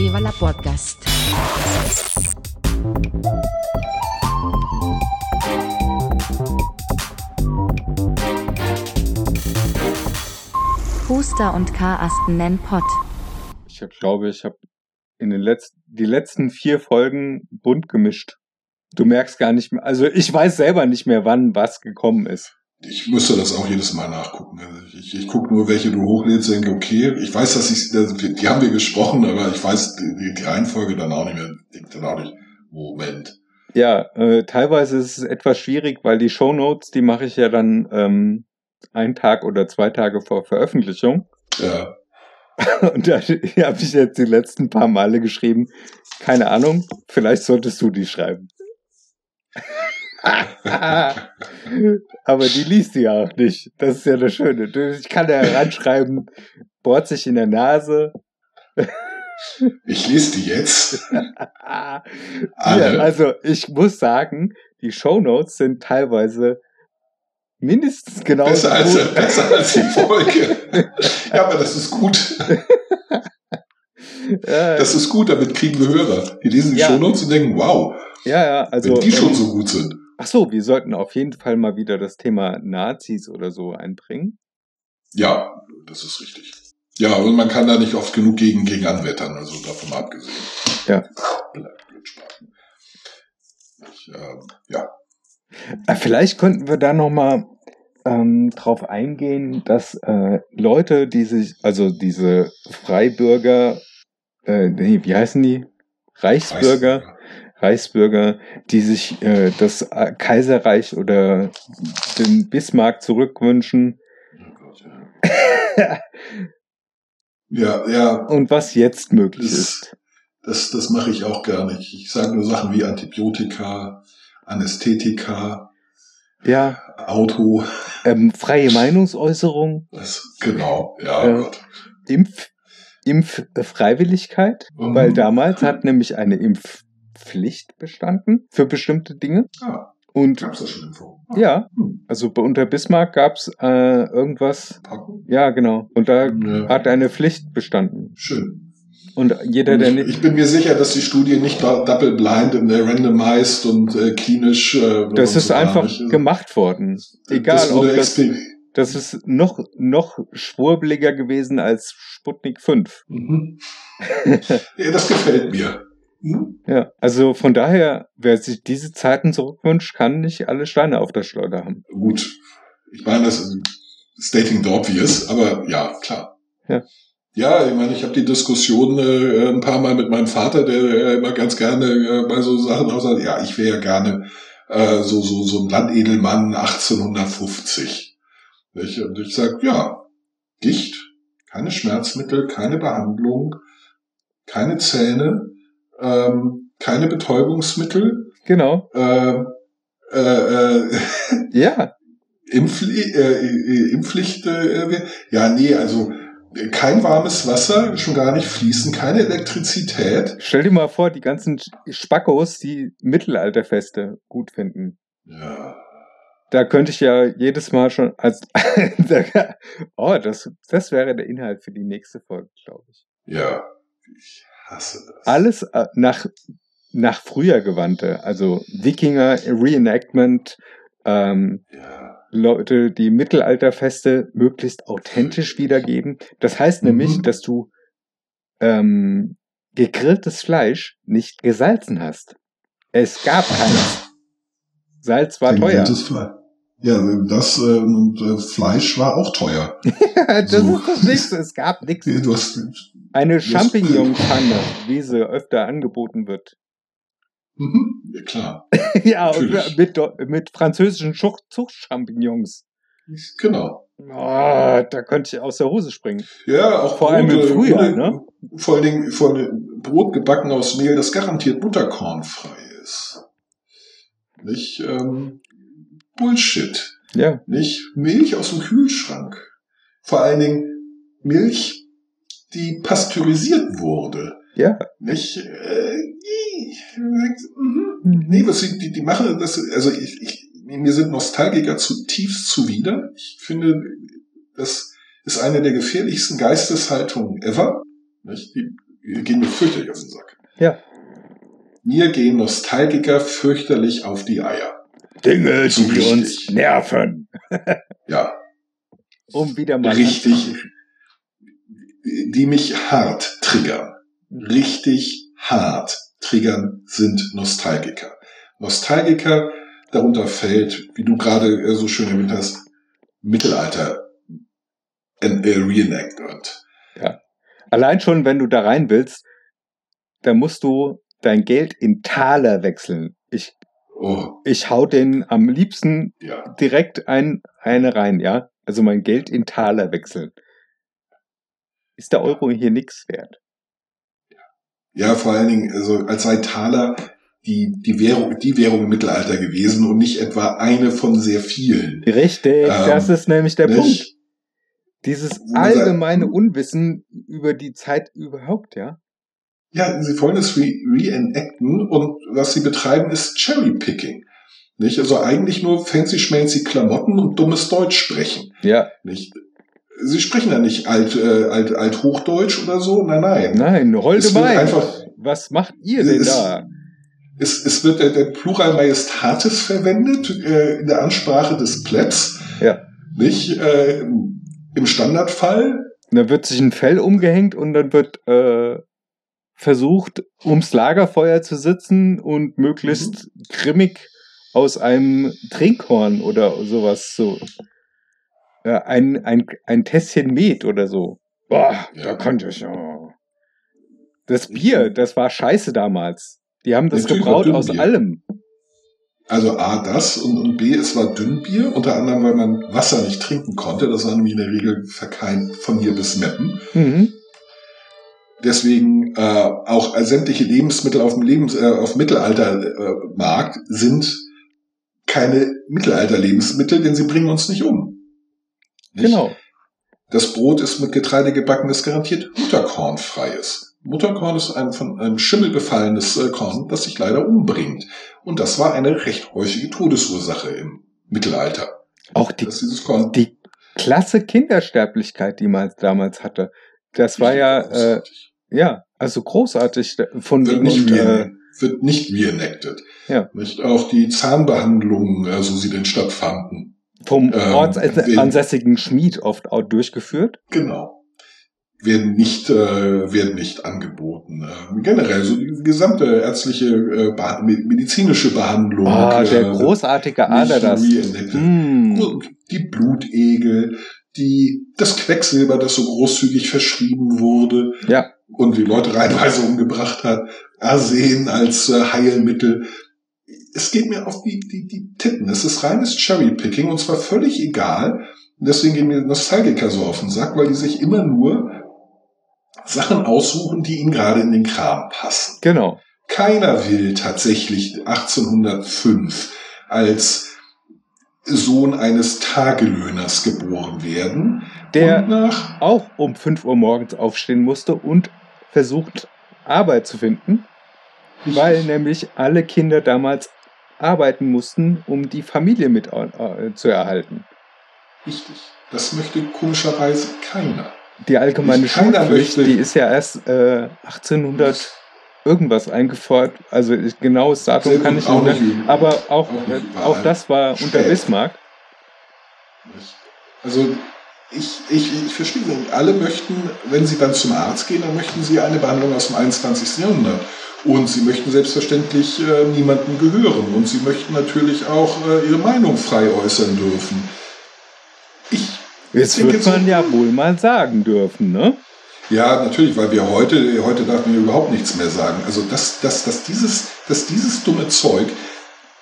Viva la Podcast. Huster und Karasten nennen Pott. Ich glaube, ich habe in den letzten, die letzten vier Folgen bunt gemischt. Du merkst gar nicht mehr, also ich weiß selber nicht mehr, wann was gekommen ist. Ich müsste das auch jedes Mal nachgucken. Also ich, ich gucke nur, welche du hochlädst, denke, okay, ich weiß, dass ich, die haben wir gesprochen, aber ich weiß die, die Reihenfolge dann auch nicht mehr. Denke dann auch nicht, Moment. Ja, äh, teilweise ist es etwas schwierig, weil die Shownotes, die mache ich ja dann ähm, einen Tag oder zwei Tage vor Veröffentlichung. Ja. Und da habe ich jetzt die letzten paar Male geschrieben, keine Ahnung, vielleicht solltest du die schreiben. Aber die liest du ja auch nicht. Das ist ja das Schöne. Ich kann da heranschreiben, bohrt sich in der Nase. Ich lese die jetzt. ja, also ich muss sagen, die Shownotes sind teilweise mindestens genauso besser als, gut. Besser als die Folge. ja, aber das ist gut. Das ist gut, damit kriegen wir Hörer. Die lesen die ja. Shownotes und denken, wow. Ja, ja, also. Wenn die schon ähm, so gut sind. Ach so, wir sollten auf jeden Fall mal wieder das Thema Nazis oder so einbringen. Ja, das ist richtig. Ja, und man kann da nicht oft genug gegen, gegen anwettern, also davon abgesehen. Ja. Ich, äh, ja. Äh, vielleicht könnten wir da nochmal ähm, drauf eingehen, dass äh, Leute, die sich, also diese Freibürger, äh, nee, wie heißen die? Reichsbürger, Reichsbürger, die sich äh, das äh, Kaiserreich oder den Bismarck zurückwünschen. Oh ja, ja. Und was jetzt möglich das, ist. Das, das mache ich auch gar nicht. Ich sage nur Sachen wie Antibiotika, Anästhetika, ja. Auto. Ähm, freie Meinungsäußerung. Das, genau, ja. Äh, Impf, Impffreiwilligkeit, mhm. weil damals hat nämlich eine Impf Pflicht bestanden für bestimmte Dinge. Ah. Und gab's das schon im Forum? Ah. Ja, hm. also unter Bismarck gab's äh, irgendwas. Packung? Ja, genau. Und da ja. hat eine Pflicht bestanden. Schön. Und jeder, der nicht. Ich bin mir sicher, dass die Studie nicht double blind und äh, randomized und äh, klinisch. Äh, das ist einfach nicht. gemacht worden. Egal, das ob das, das ist noch, noch schwurbliger gewesen als Sputnik 5. Mhm. ja, das gefällt mir. Hm? Ja, also von daher, wer sich diese Zeiten zurückwünscht, kann nicht alle Steine auf der Schleuder haben. Gut, ich meine, das ist stating the obvious, aber ja, klar. Ja. Ja, ich meine, ich habe die Diskussion äh, ein paar Mal mit meinem Vater, der äh, immer ganz gerne äh, bei so Sachen aussagt, ja, ich wäre ja gerne äh, so, so, so ein Landedelmann 1850. Ich, und ich sage, ja, Gicht, keine Schmerzmittel, keine Behandlung, keine Zähne, ähm, keine Betäubungsmittel. Genau. Ähm, äh, äh, ja. Impfli äh, Impfpflicht. Äh, ja, nee, also kein warmes Wasser, schon gar nicht fließen, keine Elektrizität. Stell dir mal vor, die ganzen Spackos, die Mittelalterfeste gut finden. Ja. Da könnte ich ja jedes Mal schon als oh, das, das wäre der Inhalt für die nächste Folge, glaube ich. Ja. Ich. Alles äh, nach, nach früher gewandte, also Wikinger, Reenactment, ähm, ja. Leute, die Mittelalterfeste möglichst authentisch wiedergeben. Das heißt mhm. nämlich, dass du ähm, gegrilltes Fleisch nicht gesalzen hast. Es gab keins. Salz war teuer. Ja, das äh, Fleisch war auch teuer. das so. ist das nichts. Es gab nichts. Du hast, Eine Champignon-Pfanne, wie sie öfter angeboten wird. Mhm, ja, klar. ja, mit, mit französischen Zuchtchampignons. Genau. Oh, da könnte ich aus der Hose springen. Ja, auch vor allem im Frühjahr, ne? Vor allen Dingen vor Brot gebacken aus Mehl, das garantiert butterkornfrei ist. Nicht? Ähm, Bullshit. Ja. Nicht Milch aus dem Kühlschrank. Vor allen Dingen Milch, die pasteurisiert wurde. Ja. Nicht, äh, mhm. nee, was sie, die, die machen das, also ich, ich, mir sind Nostalgiker zutiefst zuwider. Ich finde, das ist eine der gefährlichsten Geisteshaltungen ever. Nicht? Die, gehen mir fürchterlich auf den Sack. Ja. Mir gehen Nostalgiker fürchterlich auf die Eier. Dinge, die richtig. uns nerven. Ja, Um wieder mal richtig, die mich hart triggern. Richtig hart triggern sind Nostalgiker. Nostalgiker, darunter fällt, wie du gerade äh, so schön erwähnt hast, Mittelalter äh, Reenactment. Allein schon, wenn du da rein willst, dann musst du dein Geld in Taler wechseln. Ich, Oh, ich hau den am liebsten ja. direkt ein, eine rein, ja? Also mein Geld in Taler wechseln. Ist der Euro hier nichts wert? Ja, vor allen Dingen, also als sei Taler die, die Währung, die Währung im Mittelalter gewesen und nicht etwa eine von sehr vielen. Richtig, Ähm, das ist nämlich der Punkt. Nicht? Dieses man sagt, allgemeine. Unwissen über die Zeit überhaupt, ja? Ja, sie wollen es re reenacten und was sie betreiben ist Cherrypicking. Nicht? Also eigentlich nur fancy schmancy Klamotten und dummes Deutsch sprechen. Ja. Nicht? Sie sprechen ja nicht alt, äh, alt, alt Hochdeutsch oder so. Nein, nein. Nein, holde Wein. einfach- Was macht ihr denn Es- da? Es, es wird der, der Plural Majestatis verwendet äh, in der Ansprache des Plebs. Ja. Nicht? Äh, Im Standardfall. Da wird sich ein Fell umgehängt und dann wird äh, versucht, ums Lagerfeuer zu sitzen und möglichst Mhm. grimmig aus einem Trinkhorn oder sowas so. Äh, ein, ein, ein Tässchen Met oder so. Boah, Ja. da konnte ich ja. Das Bier, das war scheiße damals. Die haben das Natürlich gebraut aus allem. Also A, das und, und B, es war Dünnbier, unter anderem, weil man Wasser nicht trinken konnte. Das war nämlich in der Regel verkeint von hier bis Meppen. Mhm. Deswegen äh, auch sämtliche Lebensmittel auf dem Lebens äh, auf Mittelaltermarkt sind keine Mittelalter-Lebensmittel, denn sie bringen uns nicht um. Nicht? Genau. Das Brot ist mit Getreide gebacken, das garantiert Mutterkornfrei ist. Mutterkorn ist ein von einem Schimmel befallenes äh, Korn, das sich leider umbringt. Und das war eine recht häufige Todesursache im Mittelalter. Auch die die klasse Kindersterblichkeit, die man damals hatte. Das war ja, äh. Ja, also großartig von wird nicht, und, äh, wird nicht reenacted. Ja. Nicht auch die Zahnbehandlungen, äh, so sie denn stattfanden. vom ähm, ortsansässigen Schmied oft auch durchgeführt. Genau. Werden nicht, äh, werden nicht angeboten. Äh, generell, so die gesamte ärztliche, äh, beha- medizinische Behandlung. Ah, der äh, großartige Ader das. Mm. Die Blutegel, die, das Quecksilber, das so großzügig verschrieben wurde. Ja. Und die Leute reihenweise umgebracht hat. Arsen als äh, Heilmittel. Es geht mir auf die, die, die Titten. Es ist reines Cherrypicking und zwar völlig egal. Deswegen gehen mir Nostalgiker so auf den Sack, weil die sich immer nur Sachen aussuchen, die ihnen gerade in den Kram passen. Genau. Keiner will tatsächlich 1805 als Sohn eines Tagelöhners geboren werden. Der auch um 5 Uhr morgens aufstehen musste und versucht, Arbeit zu finden, weil nämlich alle Kinder damals arbeiten mussten, um die Familie mit äh, zu erhalten. Richtig. Das möchte komischerweise keiner. Die allgemeine Schulpflicht, möchte- die ist ja erst äh, 1800 irgendwas eingefordert. Also ich- genaues Datum kann ich auch nicht, üben. aber auch, Auch äh, auch das war unter spät. Bismarck. Also ich, ich, ich verstehe nicht. Alle möchten, wenn sie dann zum Arzt gehen, dann möchten sie eine Behandlung aus dem 21. Jahrhundert. Und sie möchten selbstverständlich äh, niemandem gehören. Und sie möchten natürlich auch äh, ihre Meinung frei äußern dürfen. Ich Jetzt so- man ja wohl mal sagen dürfen, ne? Ja, natürlich, weil wir heute, heute darf man überhaupt nichts mehr sagen. Also, dass, dass, dass, dieses, dass dieses dumme Zeug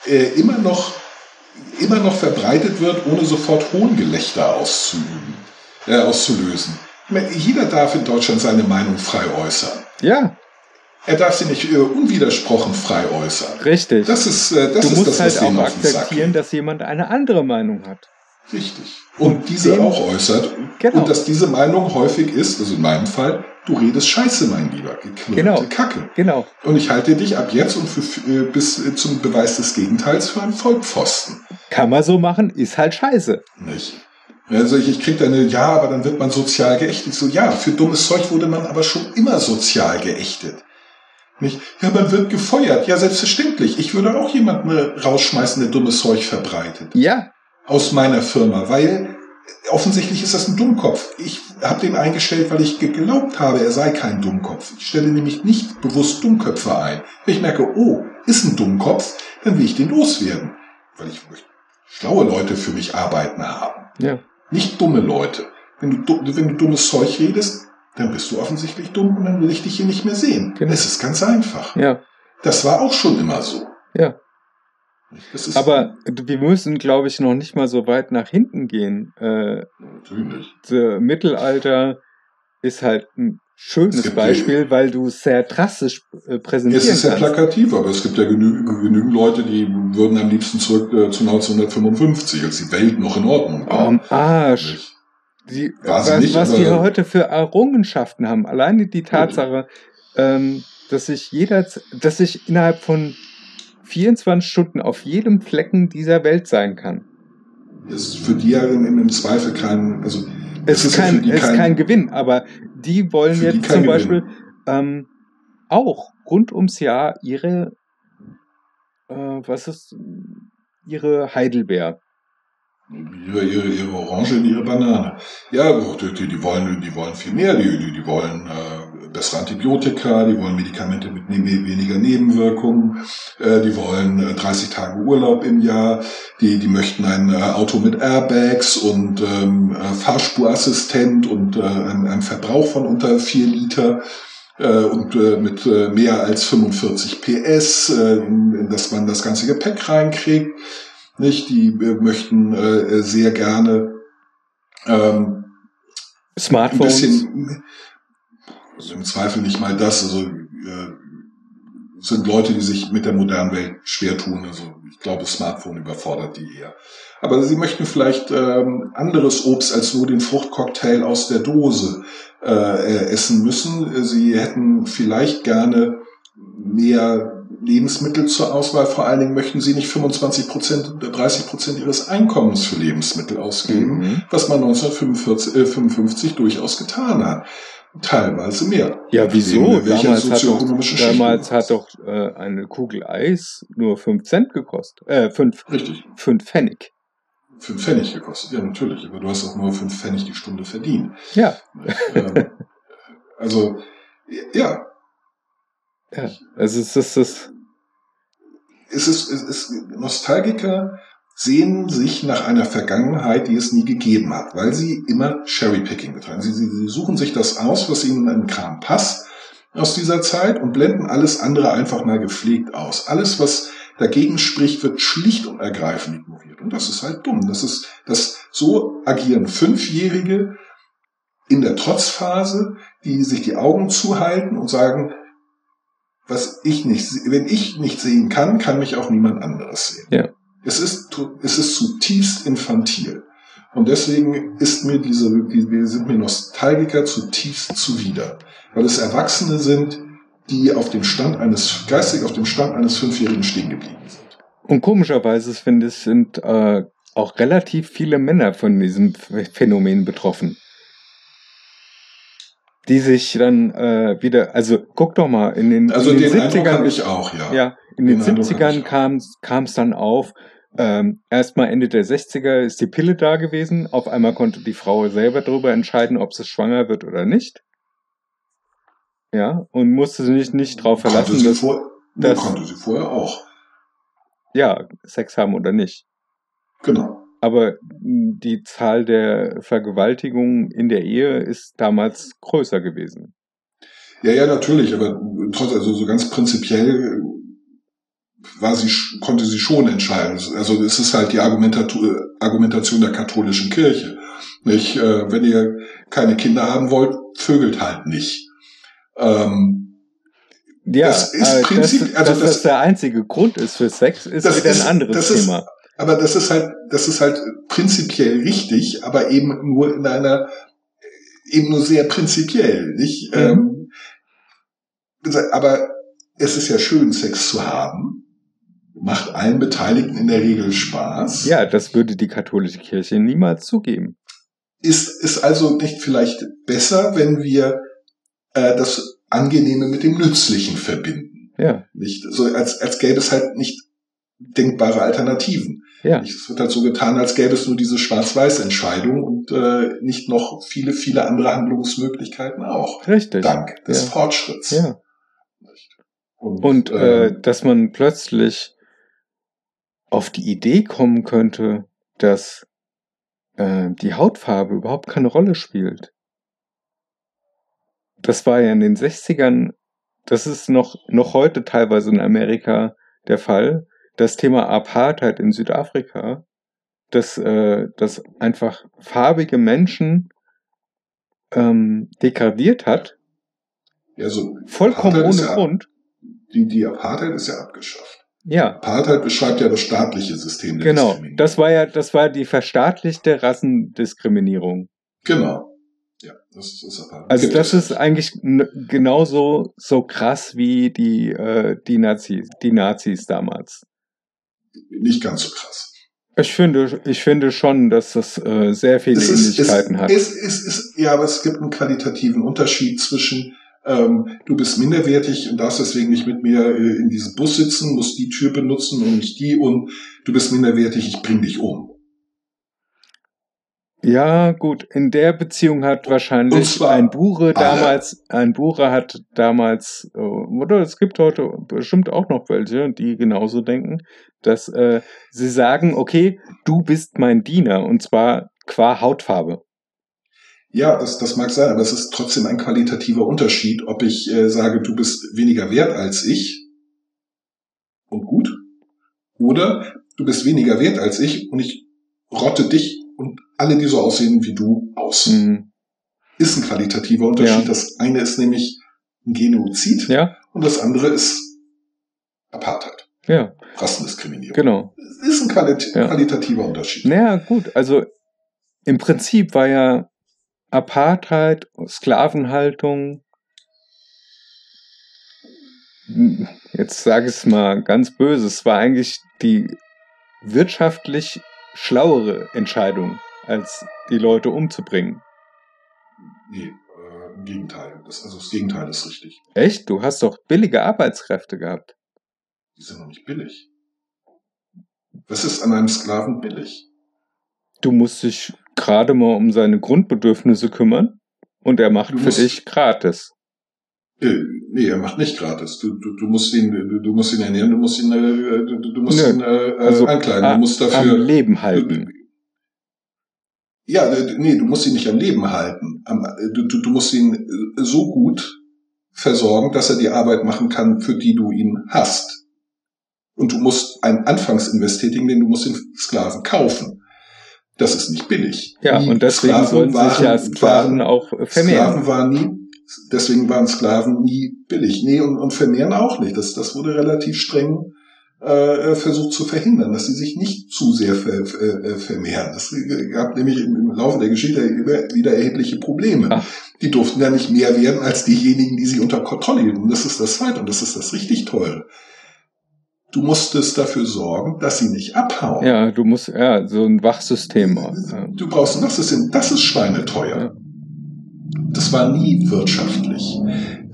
äh, immer, noch, immer noch verbreitet wird, ohne sofort Hohngelächter auszuüben, äh, auszulösen. Meine, jeder darf in Deutschland seine Meinung frei äußern. Ja, Er darf sie nicht äh, unwidersprochen frei äußern. richtig. Das ist, äh, das du ist musst das, halt was auch akzeptieren, dass jemand eine andere Meinung hat. Richtig. Und diese dem- auch äußert. Genau. Und dass diese Meinung häufig ist, also in meinem Fall, du redest Scheiße, mein Lieber, geknurrte Genau. Kacke. Genau. Und ich halte dich ab jetzt und für, äh, bis äh, zum Beweis des Gegenteils für einen Vollpfosten. Kann man so machen, ist halt scheiße. Nicht? Also ich, ich krieg eine, ja, aber dann wird man sozial geächtet. So, ja, für dummes Zeug wurde man aber schon immer sozial geächtet. Nicht? Ja, man wird gefeuert. Ja, selbstverständlich. Ich würde auch jemanden rausschmeißen, der dummes Zeug verbreitet. Ja. Aus meiner Firma, weil offensichtlich ist das ein Dummkopf. Ich habe den eingestellt, weil ich geglaubt habe, er sei kein Dummkopf. Ich stelle nämlich nicht bewusst Dummköpfe ein. Wenn ich merke, oh, ist ein Dummkopf, dann will ich den loswerden. Weil ich möchte schlaue Leute für mich arbeiten haben. Ja. Nicht dumme Leute. Wenn du, wenn du dummes Zeug redest, dann bist du offensichtlich dumm und dann will ich dich hier nicht mehr sehen. Genau. Es ist ganz einfach. Ja. Das war auch schon immer so. Ja. Aber wir müssen, glaube ich, noch nicht mal so weit nach hinten gehen. Äh, natürlich. das Mittelalter ist halt ein Es schönes Beispiel, weil du es sehr drastisch äh, präsentieren Es ist sehr kannst. plakativ, aber es gibt ja genü genügend Leute, die würden am liebsten zurück äh, zu 1955, als die Welt noch in Ordnung war. Am Arsch. Nicht? Die, was, nicht, was wir heute für Errungenschaften haben. Alleine die Tatsache, ähm, dass sich jeder, dass ich innerhalb von 24 Stunden auf jedem Flecken dieser Welt sein kann. ist für die ja im, Zweifel kein, also Es ist, kein, die es ist kein Gewinn, aber die wollen die jetzt kein zum Gewinn. Beispiel ähm, auch rund ums Jahr ihre, äh, was ist, ihre Heidelbeer. Ihre, ihre, ihre Orange und ihre Banane. Ja, die, die, die wollen, die wollen viel mehr. Die, die, die wollen äh, bessere Antibiotika, die wollen Medikamente mit ne weniger Nebenwirkungen, äh, die wollen äh, 30 Tage Urlaub im Jahr, die, die möchten ein äh, Auto mit Airbags und ähm, äh, Fahrspurassistent und äh, einem, einem Verbrauch von unter 4 Liter äh, und äh, mit äh, mehr als 45 PS, äh, dass man das ganze Gepäck reinkriegt nicht? Die äh, möchten äh, sehr gerne ähm, ein Smartphones. bisschen, also im Zweifel nicht mal das, also äh, sind Leute, die sich mit der modernen Welt schwer tun. Also ich glaube, Smartphone überfordert die eher. Aber sie möchten vielleicht ähm, anderes Obst als nur den Fruchtcocktail aus der Dose äh, äh, essen müssen. Sie hätten vielleicht gerne mehr Lebensmittel zur Auswahl. Vor allen Dingen möchten sie nicht 25 Prozent oder 30 Prozent ihres Einkommens für Lebensmittel ausgeben, Mhm. was man 1955 äh, 55 durchaus getan hat. Teilweise mehr. Ja, wieso? Damals hat doch, damals hat doch äh, eine Kugel Eis nur 5 Cent gekostet. Äh, 5, Richtig. 5 Pfennig. Fünf Pfennig gekostet. Ja, natürlich. Aber du hast auch nur fünf Pfennig die Stunde verdient. Ja, ähm, also, ja, ja. Also es ist das. es ist, es ist, Nostalgiker sehen sich nach einer Vergangenheit, die es nie gegeben hat, weil sie immer Cherrypicking betreiben. Sie, sie, sie suchen sich das aus, was ihnen im Kram passt aus dieser Zeit und blenden alles andere einfach mal gepflegt aus. Alles, was dagegen spricht, wird schlicht und ergreifend ignoriert. Und das ist halt dumm. Das ist, das, so agieren Fünfjährige in der Trotzphase, die sich die Augen zuhalten und sagen, was ich nicht, wenn ich nicht sehen kann, kann mich auch niemand anderes sehen. Ja. Es ist, es ist zutiefst infantil. Und deswegen ist mir diese, sind mir Nostalgiker zutiefst zuwider. Weil es Erwachsene sind, die auf dem Stand eines, geistig auf dem Stand eines Fünfjährigen stehen geblieben sind. Und komischerweise finde ich, sind äh, auch relativ viele Männer von diesem Ph- Phänomen betroffen. Die sich dann äh, wieder, also guck doch mal, in den, Also in den den Eindruck 70ern habe ist ich auch, ja. Ja, in den, Den Eindruck hatte 70ern ich auch. kam kam es dann auf. Ähm, Erstmal Ende der 60er ist die Pille da gewesen. Auf einmal konnte die Frau selber darüber entscheiden, ob sie schwanger wird oder nicht. Ja, und musste sich nicht darauf Konnte verlassen, sie, dass, vor, dass- konnte sie vorher auch. ja, Sex haben oder nicht. Genau. Aber die Zahl der Vergewaltigungen in der Ehe ist damals größer gewesen. Ja, ja, natürlich, aber trotz, also so ganz prinzipiell war sie, konnte sie schon entscheiden. Also es ist halt die Argumentation der katholischen Kirche. Nicht? Äh, Wenn ihr keine Kinder haben wollt, vögelt halt nicht. Ähm, Ja, Das ist aber Prinzip- dass, also dass das- das der einzige Grund ist für Sex, ist Das wieder ist- ein anderes das ist- Thema. aber das ist halt, das ist halt prinzipiell richtig, aber eben nur in einer, eben nur sehr prinzipiell, nicht? Mhm. Ähm, aber es ist ja schön, Sex zu haben. Macht allen Beteiligten in der Regel Spaß. Ja, das würde die katholische Kirche niemals zugeben. ist, ist also nicht vielleicht besser, wenn wir äh, das Angenehme mit dem Nützlichen verbinden. Ja. Nicht so als als gäbe es halt nicht denkbare Alternativen. Ja. Nicht? Es wird halt so getan, als gäbe es nur diese Schwarz-Weiß-Entscheidung und äh, nicht noch viele, viele andere Handlungsmöglichkeiten auch. Richtig. Dank des Ja. Fortschritts. Ja. Und, Und äh, äh, dass man plötzlich auf die Idee kommen könnte, dass äh, die Hautfarbe überhaupt keine Rolle spielt. Das war ja in den 60ern, das ist noch, noch heute teilweise in Amerika der Fall. Das Thema Apartheid in Südafrika, dass, äh, dass einfach farbige Menschen ähm, degradiert hat, ja, so vollkommen Apartheid ohne ja- Grund. die, die Apartheid ist ja abgeschafft. Ja, Apartheid beschreibt ja das staatliche System der Genau, Diskriminierung. das war ja, das war die verstaatlichte Rassendiskriminierung. Genau. Ja, das ist, Apartheid. Also das es ist eigentlich genauso so krass wie die äh, die Nazis, die Nazis damals. nicht ganz so krass. Ich finde, ich finde schon, dass das äh, sehr viele Es ist, es, Ähnlichkeiten hat. es, es, es, ja, aber es gibt einen qualitativen Unterschied zwischen ähm, du bist minderwertig und darfst deswegen nicht mit mir äh, in diesem Bus sitzen, musst die Tür benutzen und nicht die und du bist minderwertig, ich bring dich um. Ja, gut, in der Beziehung hat wahrscheinlich zwar ein Bure damals, ein Bure hat damals, äh, oder es gibt heute bestimmt auch noch welche, die genauso denken, dass äh, sie sagen, okay, du bist mein Diener und zwar qua Hautfarbe. Ja, das, das mag sein, aber es ist trotzdem ein qualitativer Unterschied, ob ich äh, sage, du bist weniger wert als ich und gut, oder du bist weniger wert als ich und ich rotte dich und alle, die so aussehen wie du, aus. Mhm. Ist ein qualitativer Unterschied. Ja. Das eine ist nämlich ein Genozid Ja, und das andere ist Apartheid, ja, Rassendiskriminierung. genau. Ist ein qualit Ja. qualitativer Unterschied. Naja, gut, also im Prinzip war ja Apartheid, Sklavenhaltung, jetzt sage ich es mal ganz böse, es war eigentlich die wirtschaftlich schlauere Entscheidung, als die Leute umzubringen. Nee, äh, im Gegenteil. Das, also das Gegenteil ist richtig. Echt? Du hast doch billige Arbeitskräfte gehabt. Die sind noch nicht billig. Was ist an einem Sklaven billig? Du musst dich gerade mal um seine Grundbedürfnisse kümmern und er macht für dich gratis. Äh, nee, er macht nicht gratis. Du, du, du musst ihn, du, du musst ihn ernähren, du musst ihn, äh, du, du musst Nö, ihn äh, also äh, ankleiden. a- Du musst Am dafür. Leben halten. Ja, äh, nee, du musst ihn nicht am Leben halten. Am, du, du, du musst ihn so gut versorgen, dass er die Arbeit machen kann, für die du ihn hast. Und du musst einen Anfangsinvest tätigen, denn du musst den Sklaven kaufen. Das ist nicht billig. Ja, Die und deswegen Sklaven sollen sich ja waren- Sklaven waren- auch vermehren. Sklaven waren nie, deswegen waren Sklaven nie billig. Nee, und, und vermehren auch nicht. Das, das wurde relativ streng äh, versucht zu verhindern, dass sie sich nicht zu sehr ver, äh, vermehren. Es gab nämlich im, im Laufe der Geschichte immer wieder erhebliche Probleme. Ach. Die durften ja nicht mehr werden als diejenigen, die sie unter Kontrolle hielten. Und das ist das Zweite und das ist das richtig Teure. Du musstest dafür sorgen, dass sie nicht abhauen. Ja, du musst, ja, so ein Wachsystem. Du brauchst ein Wachsystem. Das ist schweineteuer. Ja. Das war nie wirtschaftlich.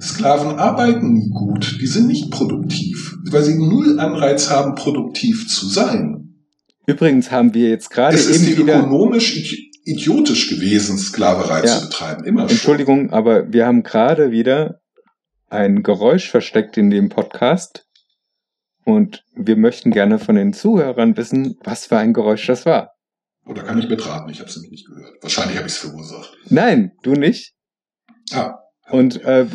Sklaven arbeiten nie gut. Die sind nicht produktiv, weil sie null Anreiz haben, produktiv zu sein. Übrigens haben wir jetzt gerade es ist wieder, ökonomisch idi- idiotisch gewesen, Sklaverei Ja. zu betreiben. Immer schon. Entschuldigung, aber wir haben gerade wieder ein Geräusch versteckt in dem Podcast und wir möchten gerne von den Zuhörern wissen, was für ein Geräusch das war. Oder kann ich mitraten? Ich habe es nämlich nicht gehört. Wahrscheinlich habe ich es verursacht. Nein, du nicht. Ah. Und äh,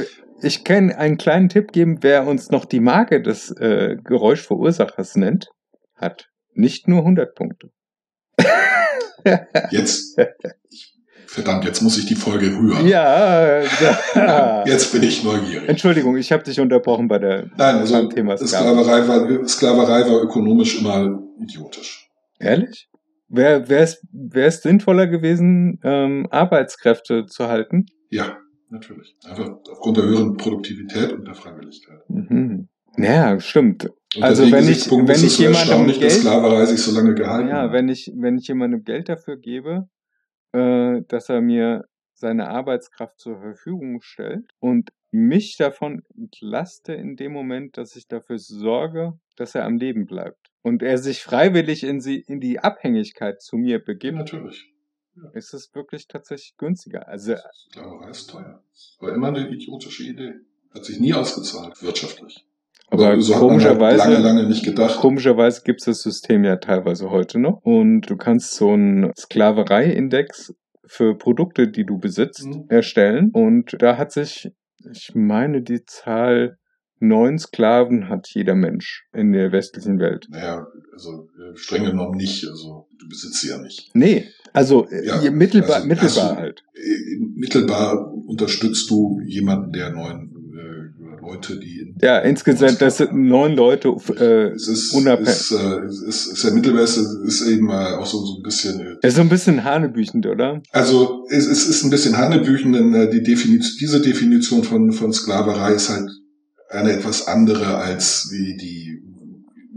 ich kann einen kleinen Tipp geben, wer uns noch die Marke des äh, Geräuschverursachers nennt, hat nicht nur 100 Punkte. Jetzt, ich, verdammt, jetzt muss ich die Folge rühren. ja, ja. Jetzt bin ich neugierig. Entschuldigung, ich habe dich unterbrochen bei der Nein, also beim Thema. Sklaverei war, Sklaverei war ökonomisch immer idiotisch. Ehrlich? Wäre es sinnvoller gewesen, ähm, Arbeitskräfte zu halten? Ja, natürlich. Einfach aufgrund der höheren Produktivität und der Freiwilligkeit. Mhm. Ja, stimmt. Unter Also wenn ich- wenn ich jemandem Geld- Sklaverei sich so lange gehalten Ja, hat. wenn ich, wenn ich jemandem Geld dafür gebe, äh, dass er mir seine Arbeitskraft zur Verfügung stellt und mich davon entlaste in dem Moment, dass ich dafür sorge, dass er am Leben bleibt. Und er sich freiwillig in, sie, in die Abhängigkeit zu mir Ja, begibt, natürlich. ist es wirklich tatsächlich günstiger. Also Sklaverei ist teuer. War immer eine idiotische Idee. Hat sich nie ausgezahlt, wirtschaftlich. Aber Also, so man halt komischerweise, lange, lange nicht gedacht. komischerweise gibt es das System ja teilweise heute noch. Und du kannst so einen Sklaverei-Index für Produkte, die du besitzt, Mhm. erstellen. Und da hat sich, ich meine, die Zahl neun Sklaven hat jeder Mensch in der westlichen Welt. Naja, also äh, streng genommen nicht. Also du besitzt sie ja nicht. Nee, also äh, Ja, mittelbar, also mittelbar hast du- halt. Äh, Mittelbar unterstützt du jemanden, der neun Leute, die Ja, insgesamt, das sind neun Leute äh, es ist, unabhängig. ist, äh, es ist, ist der Mittelwert ist, eben äh, auch so, so ein bisschen äh, Das ist so ein bisschen hanebüchend, oder? Also es, es ist ein bisschen Hanebüchen, denn äh, die Definition, diese Definition von, von Sklaverei ist halt eine etwas andere als wie die,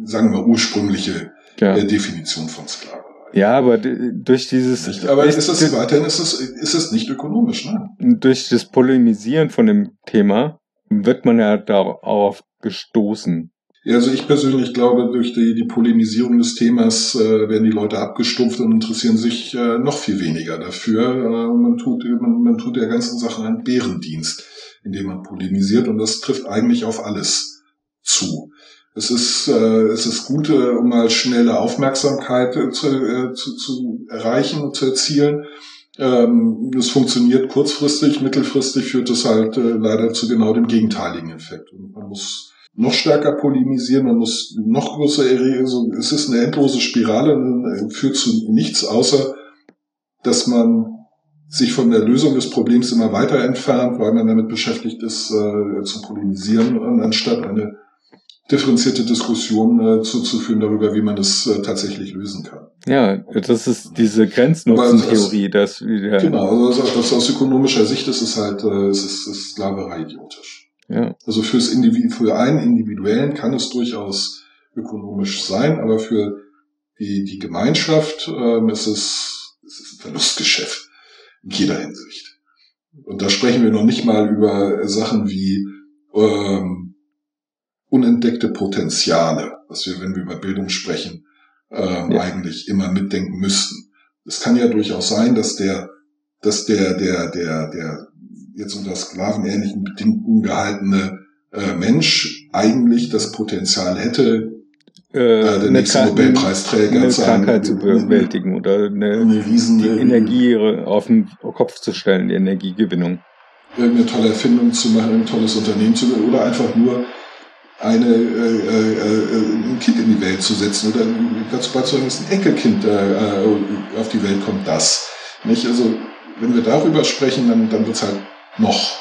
sagen wir, ursprüngliche Ja. äh, Definition von Sklaverei. Ja, aber durch dieses Nicht? Aber ist es weiterhin ist es, ist es nicht ökonomisch, ne? durch das Polemisieren von dem Thema wird man ja darauf gestoßen. Ja, also ich persönlich glaube, durch die, die Polemisierung des Themas äh, werden die Leute abgestumpft und interessieren sich äh, noch viel weniger dafür. Äh, man, tut, man, man tut der ganzen Sache einen Bärendienst, indem man polemisiert und das trifft eigentlich auf alles zu. Es ist, äh, es ist gut, äh, um mal schnelle Aufmerksamkeit äh, zu, äh, zu, zu erreichen und zu erzielen. Ähm, es funktioniert kurzfristig, mittelfristig führt es halt äh, leider zu genau dem gegenteiligen Effekt. Und man muss noch stärker polemisieren, man muss noch größer erregen. Also es ist eine endlose Spirale äh, führt zu nichts, außer dass man sich von der Lösung des Problems immer weiter entfernt, weil man damit beschäftigt ist, äh, zu polemisieren, anstatt eine differenzierte Diskussion äh, zuzuführen darüber, wie man das äh, tatsächlich lösen kann. Ja, das ist diese Grenznutzen-Theorie, dass wir, Genau, also das, das aus ökonomischer Sicht ist es halt, äh, es ist, es ist Sklaverei idiotisch. ja, Also fürs Individu für einen Individuellen kann es durchaus ökonomisch sein, aber für die, die Gemeinschaft ähm, ist es, es ist ein Verlustgeschäft in jeder Hinsicht. Und da sprechen wir noch nicht mal über Sachen wie ähm, unentdeckte Potenziale, was wir, wenn wir über Bildung sprechen, ähm, Ja. eigentlich immer mitdenken müssten. Es kann ja durchaus sein, dass der, dass der, der, der, der jetzt unter sklavenähnlichen Bedingungen gehaltene äh, Mensch eigentlich das Potenzial hätte, äh, äh, der nächste Krank- Nobelpreisträger eine zu Krankheit zu bewältigen oder eine, eine riesen die Energie auf den Kopf zu stellen, die Energiegewinnung. irgendeine tolle Erfindung zu machen, ein tolles Unternehmen zu oder einfach nur eine, äh, äh, äh, ein Kind in die Welt zu setzen oder dazu beizutragen, dass ein Enkelkind äh, äh, auf die Welt kommt, das. Nicht? Also, wenn wir darüber sprechen, dann, dann wird's halt noch,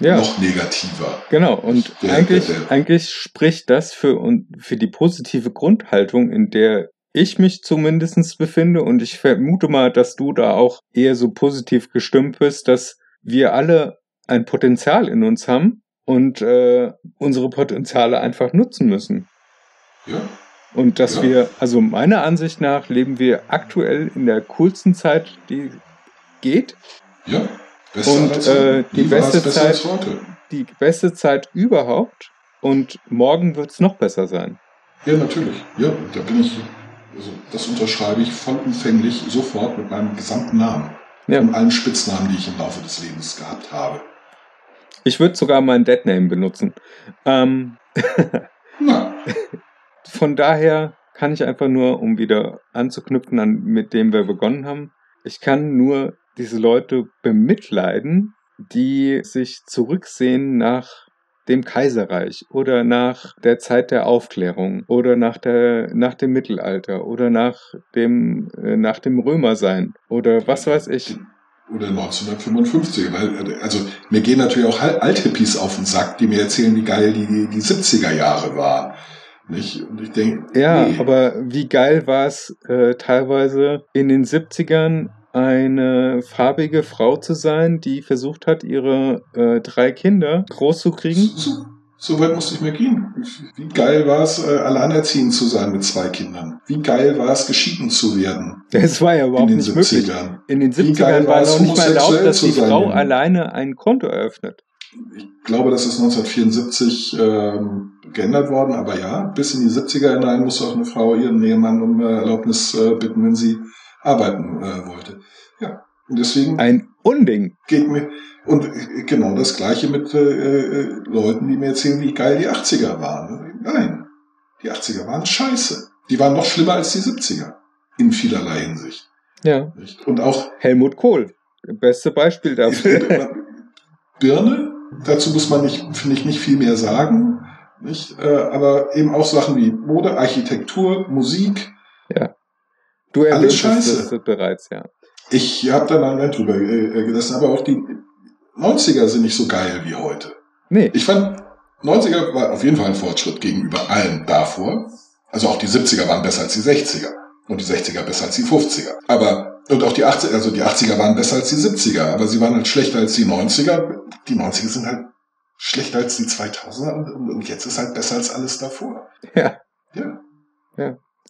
Ja, noch negativer. genau. Und Der- eigentlich, der- der- eigentlich spricht das für, und für die positive Grundhaltung, in der ich mich zumindestens befinde. Und ich vermute mal, dass du da auch eher so positiv gestimmt bist, dass wir alle ein Potenzial in uns haben und äh, unsere Potenziale einfach nutzen müssen. Ja, Und dass Ja. wir, also meiner Ansicht nach, leben wir aktuell in der coolsten Zeit, die geht. ja. Beste Und, äh, die beste besser Zeit-. Die beste Zeit überhaupt. Und morgen wird es noch besser sein. Ja, natürlich. Ja, da bin ich, also das unterschreibe ich vollumfänglich sofort mit meinem gesamten Namen. Ja. Und allen Spitznamen, die ich im Laufe des Lebens gehabt habe. Ich würde sogar meinen Deadname benutzen. Ähm, von daher kann ich einfach nur, um wieder anzuknüpfen an mit dem wir begonnen haben, ich kann nur diese Leute bemitleiden, die sich zurücksehen nach dem Kaiserreich oder nach der Zeit der Aufklärung oder nach der nach dem Mittelalter oder nach dem äh, nach dem Römersein oder was weiß ich. Oder 1955, weil, also mir gehen natürlich auch Al- Althippies auf den Sack, die mir erzählen, wie geil die, die 70er Jahre waren. Nicht? Und ich denke, Ja, nee. aber wie geil war es äh, teilweise in den 70ern eine farbige Frau zu sein, die versucht hat, ihre äh, drei Kinder groß zu kriegen. So weit musste ich mir gehen. Wie geil war es, äh, alleinerziehend zu sein mit zwei Kindern? Wie geil war es, geschieden zu werden? Das war ja überhaupt in den nicht möglich. 70ern. In den Wie geil 70ern war es, nicht mal erlaubt, dass die sein, Frau Junge? alleine ein Konto eröffnet. Ich glaube, das ist 1974 ähm, geändert worden, aber ja, bis in die 70er hinein musste auch eine Frau ihren Ehemann um äh, Erlaubnis äh, bitten, wenn sie arbeiten äh, wollte. Ja, deswegen Ein Unding. geht mir und äh, genau das gleiche mit äh, äh, Leuten, die mir erzählen, wie geil die 80er waren. Nein, die 80er waren scheiße. Die waren noch schlimmer als die 70er in vielerlei Hinsicht. Ja. Und auch Helmut Kohl. Beste Beispiel dafür. Birne, dazu muss man nicht, finde ich, nicht viel mehr sagen. Nicht? Äh, aber eben auch Sachen wie Mode, Architektur, Musik. Du Alles erwähntest es bereits, ja. Ich habe da mal drüber äh, gesessen, aber auch die 90er sind nicht so geil wie heute. Nee. Ich fand, 90er war auf jeden Fall ein Fortschritt gegenüber allem davor. Also auch die 70er waren besser als die 60er. Und die 60er besser als die 50er. Aber, und auch die 80er, also die 80er waren besser als die 70er, aber sie waren halt schlechter als die 90er. Die 90er sind halt schlechter als die 2000er und, und jetzt ist halt besser als alles davor. Ja. Ja.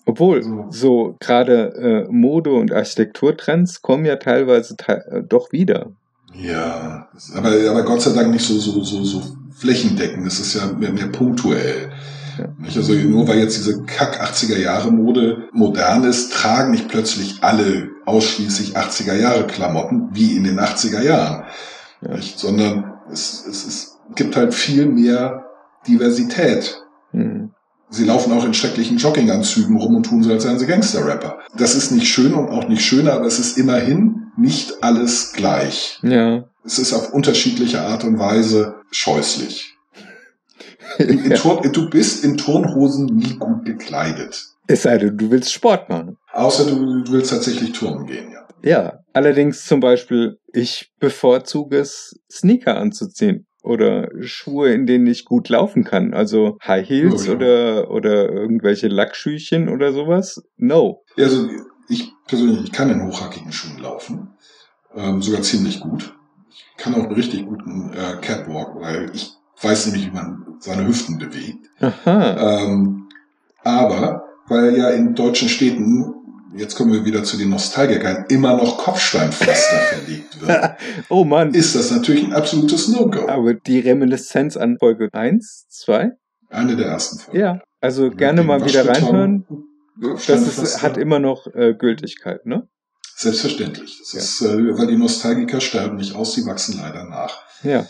Obwohl, So. so gerade äh, Mode- und Architekturtrends kommen ja teilweise te äh, doch wieder. Ja, aber, aber Gott sei Dank nicht so, so, so, so flächendeckend. Es ist ja mehr, mehr punktuell. Ja. Also nur weil jetzt diese Kack 80er Jahre Mode modern ist, tragen nicht plötzlich alle ausschließlich 80er Jahre Klamotten wie in den 80er Jahren. Ja. Sondern es, es, es gibt halt viel mehr Diversität. Hm. Sie laufen auch in schrecklichen Jogginganzügen rum und tun so, als seien sie Gangster-Rapper. Das ist nicht schön und auch nicht schöner, aber es ist immerhin nicht alles gleich. Ja. Es ist auf unterschiedliche Art und Weise scheußlich. In, in ja. Turn, du bist in Turnhosen nie gut gekleidet. Es sei denn, du willst Sport machen. Außer du, du willst tatsächlich turnen gehen, ja. Ja. Allerdings zum Beispiel, ich bevorzuge es, Sneaker anzuziehen. Oder Schuhe, in denen ich gut laufen kann. Also High Heels Ja, ja. oder, oder irgendwelche Lackschüchen oder sowas. No. Also ich persönlich, ich kann in hochhackigen Schuhen laufen. Ähm, sogar ziemlich gut. Ich kann auch einen richtig guten äh, Catwalk, weil ich weiß nämlich, wie man seine Hüften bewegt. Aha. Ähm, aber weil ja in deutschen Städten, jetzt kommen wir wieder zu den Nostalgikern, immer noch Kopfsteinpflaster verlegt wird, oh Mann. ist das natürlich ein absolutes No-Go. Aber die Reminiszenz an Folge 1, 2? Eine der ersten Folgen. Ja. Also Mit gerne mal wieder reinhören. Das ist, hat immer noch äh, Gültigkeit, ne? Selbstverständlich. Das Ja. ist, äh, weil die Nostalgiker sterben nicht aus, sie wachsen leider nach. Ja.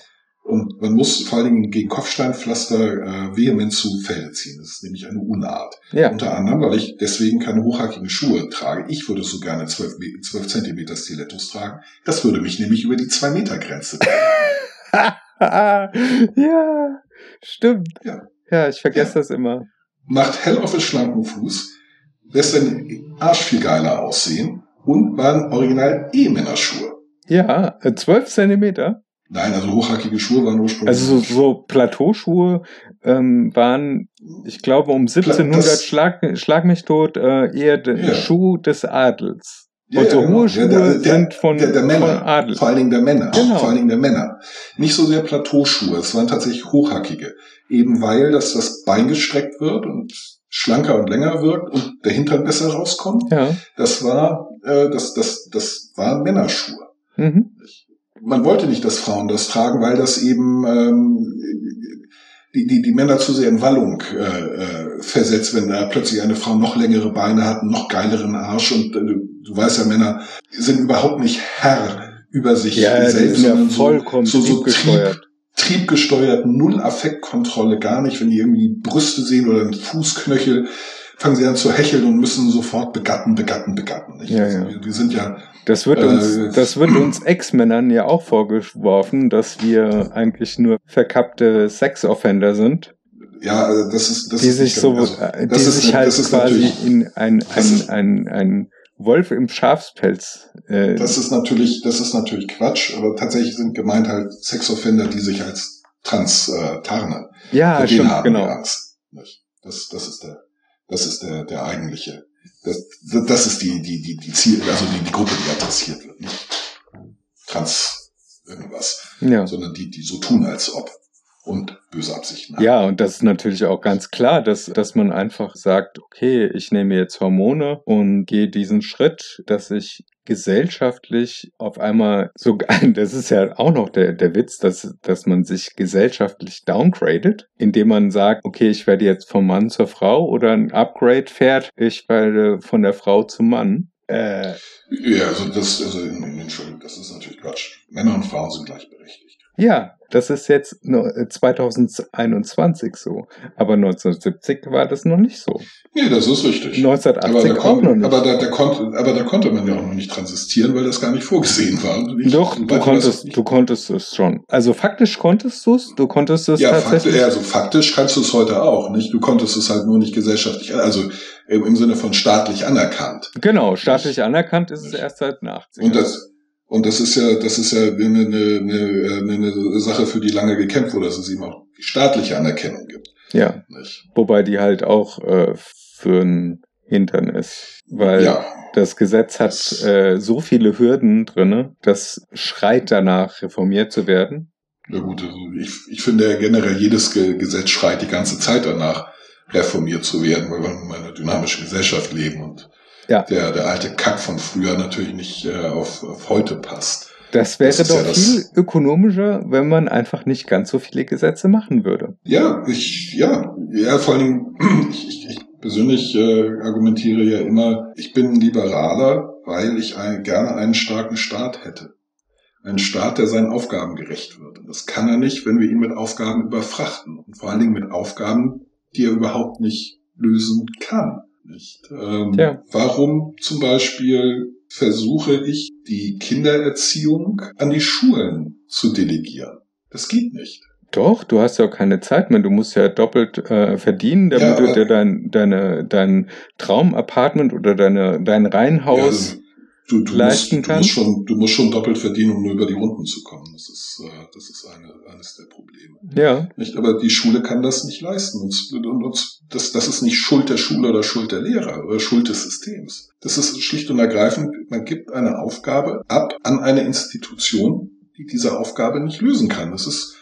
Und man muss vor allen Dingen gegen Kopfsteinpflaster äh, vehement zu Felde ziehen. Das ist nämlich eine Unart. Ja. Unter anderem, weil ich deswegen keine hochhackigen Schuhe trage. Ich würde so gerne 12, Me- 12 Zentimeter Stilettos tragen. Das würde mich nämlich über die 2-Meter-Grenze bringen. ja, stimmt. Ja. Ja, ich vergesse Ja. das immer. Macht hell auf den schlanken Fuß, lässt den Arsch viel geiler aussehen und waren original E-Männerschuhe. Ja, äh, 12 Zentimeter. Nein, also hochhackige Schuhe waren ursprünglich. Also so, so Plateauschuhe ähm, waren, ich glaube, um 1700 das- Schlag, Schlag mich tot, äh, eher der Ja. Schuh des Adels. Ja, Und ja, so genau. hohe Der- Schuhe der- der- sind von, der, der von Männer, Adel. vor allen Dingen der Männer, Genau. vor allen Dingen der Männer. Nicht so sehr Plateauschuhe, es waren tatsächlich hochhackige, eben weil das das Bein gestreckt wird und schlanker und länger wirkt und der Hintern besser rauskommt. Ja. Das war, äh, das, das, das waren Männerschuhe. Mhm. Man wollte nicht, dass Frauen das tragen, weil das eben ähm, die, die, die Männer zu sehr in Wallung äh, äh, versetzt, wenn da plötzlich eine Frau noch längere Beine hat, noch geileren Arsch und äh, du, weißt ja, Männer sind überhaupt nicht Herr über sich Ja, selbst, sind ja sondern vollkommen so, so, so triebgesteuert. Trieb, triebgesteuert, null Affektkontrolle, gar nicht, wenn die irgendwie Brüste sehen oder einen Fußknöchel, fangen sie an zu hecheln und müssen sofort begatten, begatten, begatten. Nicht? Ja, also, ja. Wir, sind ja Das wird uns, Äh, das wird uns Ex-Männern ja auch vorgeworfen, dass wir eigentlich nur verkappte Sex-Offender sind, Ja, also das ist das die ist sich so, also, äh, die das ist- sich halt das ist quasi in ein, ein, ein, ein Wolf im Schafspelz. Äh, Das ist natürlich, das ist natürlich Quatsch, aber tatsächlich sind gemeint halt Sexoffender, die sich als trans äh, tarnen. ja, stimmt, haben genau. Das, das ist der, das ist der, der eigentliche. Das, das ist die, die, die, die Ziel, also die, die Gruppe, die adressiert wird. Nicht trans irgendwas, Ja. sondern die, die so tun, als ob. und böse Absichten hat. Ja, und das ist natürlich auch ganz klar, dass, dass man einfach sagt, okay, ich nehme jetzt Hormone und gehe diesen Schritt, dass ich gesellschaftlich auf einmal so, das ist ja auch noch der, der Witz, dass, dass man sich gesellschaftlich downgradet, indem man sagt, okay, ich werde jetzt vom Mann zur Frau oder ein Upgrade fährt, ich werde von der Frau zum Mann. Äh, Ja, also das, also, Entschuldigung, das ist natürlich Quatsch. Männer und Frauen sind gleichberechtigt. Ja, das ist jetzt nur 2021 so. Aber 1970 war das noch nicht so. Nee, das ist richtig. 1980 da auch noch nicht. aber, da, da konnte, aber da konnte man ja auch noch nicht transistieren, weil das gar nicht vorgesehen war. Ich- Doch, du konntest, du konntest es schon. Also faktisch konntest du es, du konntest es ja, faktisch, tatsächlich. also faktisch kannst du es heute auch, nicht? Du konntest es halt nur nicht gesellschaftlich, also im, Sinne von staatlich anerkannt. Genau, staatlich anerkannt ist es erst seit den 80ern. Und das, und das ist ja, das ist ja eine, eine, eine, eine Sache, für die lange gekämpft wurde, dass es eben auch staatliche Anerkennung gibt. ja, Nicht? wobei die halt auch äh, für ein Hintern ist. Weil Ja, das Gesetz hat äh, so viele Hürden drinne, das schreit danach, reformiert zu werden. ja gut, also ich, ich finde ja generell jedes Ge Gesetz schreit die ganze Zeit danach, reformiert zu werden, weil wir in einer dynamischen Gesellschaft leben und Ja. der, der alte Kack von früher natürlich nicht äh, auf, auf heute passt. Das wäre Das doch ja viel ökonomischer, wenn man einfach nicht ganz so viele Gesetze machen würde. Ja, ich, ja, ja, vor allen Dingen, ich, ich, ich persönlich äh, argumentiere ja immer, ich bin ein Liberaler, weil ich ein, gerne einen starken Staat hätte. Einen Staat, der seinen Aufgaben gerecht wird. Und das kann er nicht, wenn wir ihn mit Aufgaben überfrachten. Und vor allen Dingen mit Aufgaben, die er überhaupt nicht lösen kann. Nicht? Ähm, Ja. Warum zum Beispiel versuche ich, die Kindererziehung an die Schulen zu delegieren? Das geht nicht. Doch, du hast ja auch keine Zeit mehr. Du musst ja doppelt äh, verdienen, damit Ja, du dir dein, deine, dein Traumapartment oder deine, dein Reihenhaus. Ja, also du, du, musst, leisten du, musst kannst. schon, du musst schon doppelt verdienen, um nur über die Runden zu kommen. Das ist, äh, das ist eine, eines der Probleme. ja, Nicht? Aber die Schule kann das nicht leisten. Und, und, und das, das ist nicht Schuld der Schule oder Schuld der Lehrer oder Schuld des Systems. Das ist schlicht und ergreifend, man gibt eine Aufgabe ab an eine Institution, die diese Aufgabe nicht lösen kann. Das ist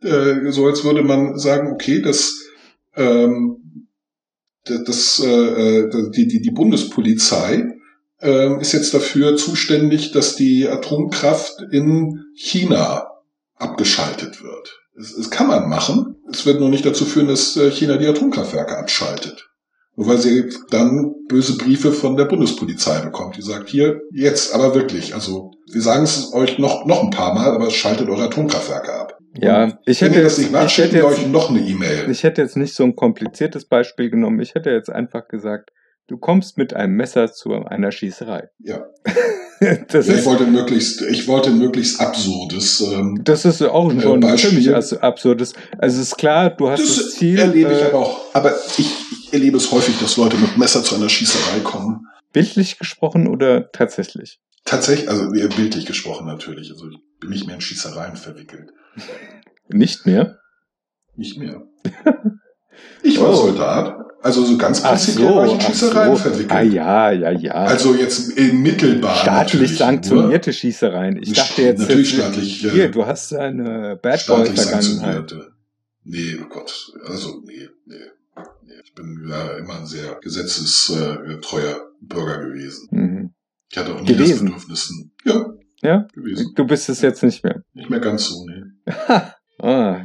äh, so, als würde man sagen, okay, das, ähm, das, das äh, äh, die, die, die Bundespolizei ähm, ist jetzt dafür zuständig, dass die Atomkraft in China abgeschaltet wird. Das, das kann man machen. Es wird nur nicht dazu führen, dass äh, China die Atomkraftwerke abschaltet. Nur weil sie dann böse Briefe von der Bundespolizei bekommt, die sagt, hier, jetzt aber wirklich, also wir sagen es euch noch, noch ein paar Mal, aber schaltet eure Atomkraftwerke ab. ja. Ich hätte jetzt, macht, ich hätte jetzt, euch noch eine E-Mail. ich hätte jetzt nicht so ein kompliziertes Beispiel genommen. Ich hätte jetzt einfach gesagt, du kommst mit einem Messer zu einer Schießerei. Ja. das ich ist, wollte ein möglichst, ich wollte ein möglichst absurdes. Ähm, das ist auch Äh, schon Beispiel. ziemlich as- absurdes. Also es ist klar, du hast das, das Ziel, erlebe ich äh, aber auch. Aber ich, ich erlebe es häufig, dass Leute mit Messer zu einer Schießerei kommen. bildlich gesprochen oder tatsächlich? Tatsächlich, also bildlich gesprochen natürlich. Also ich bin nicht mehr in Schießereien verwickelt. Nicht mehr? Nicht mehr. Ich war Oh. Soldat. Also so ganz prinzipiell so, war ich in Schießereien so. verwickelt. Ah ja, ja, ja. Also jetzt in mittelbar. staatlich natürlich sanktionierte Schießereien. Ich dachte jetzt, natürlich jetzt staatlich, äh, hier, du hast eine Bad Boy Vergangenheit. Nee, oh Gott. Also, nee, nee. nee. Ich bin ja immer ein sehr gesetzestreuer Bürger gewesen. Mhm. Ich hatte auch nie Gewesen? das Bedürfnis. Ja. Ja? Gewesen. Du bist es jetzt nicht mehr. Nicht mehr ganz so, nee. Ah,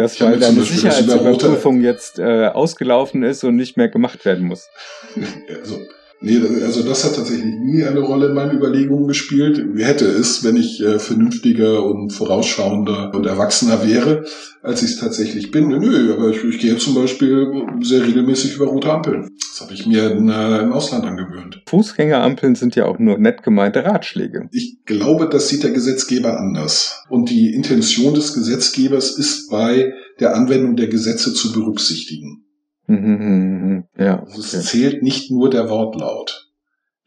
das Ich habe weil mir zum deine Sicherheitsüberprüfung jetzt äh, ausgelaufen ist und nicht mehr gemacht werden muss. Also, nee, also das hat tatsächlich nie eine Rolle in meinen Überlegungen gespielt. Hätte es, wenn ich äh, vernünftiger und vorausschauender und erwachsener wäre, als ich es tatsächlich bin. Nö, aber ich, ich gehe zum Beispiel sehr regelmäßig über rote Ampeln. Das habe ich mir in, äh, im Ausland angewöhnt. Fußgängerampeln sind ja auch nur nett gemeinte Ratschläge. Ich glaube, das sieht der Gesetzgeber anders. Und die Intention des Gesetzgebers ist bei der Anwendung der Gesetze zu berücksichtigen. Mhm, mhm, mhm. Ja, Also okay. es zählt nicht nur der Wortlaut.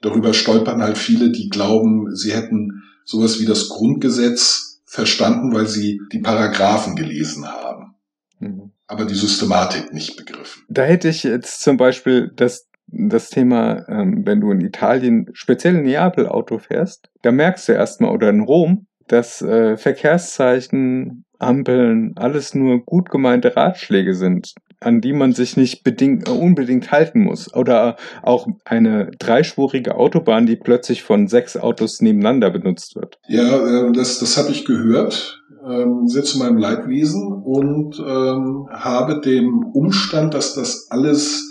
Darüber stolpern halt viele, die glauben, sie hätten sowas wie das Grundgesetz verstanden, weil sie die Paragraphen gelesen haben, Mhm. aber die Systematik nicht begriffen. Da hätte ich jetzt zum Beispiel das, das Thema, ähm, wenn du in Italien, speziell in Neapel Auto fährst, da merkst du erstmal, oder in Rom, dass äh, Verkehrszeichen Ampeln alles nur gut gemeinte Ratschläge sind, an die man sich nicht bedingt, äh, unbedingt halten muss. Oder auch eine dreispurige Autobahn, die plötzlich von sechs Autos nebeneinander benutzt wird. Ja, äh, das, das habe ich gehört, ähm, sehr zu meinem Leidwesen und ähm, habe dem Umstand, dass das alles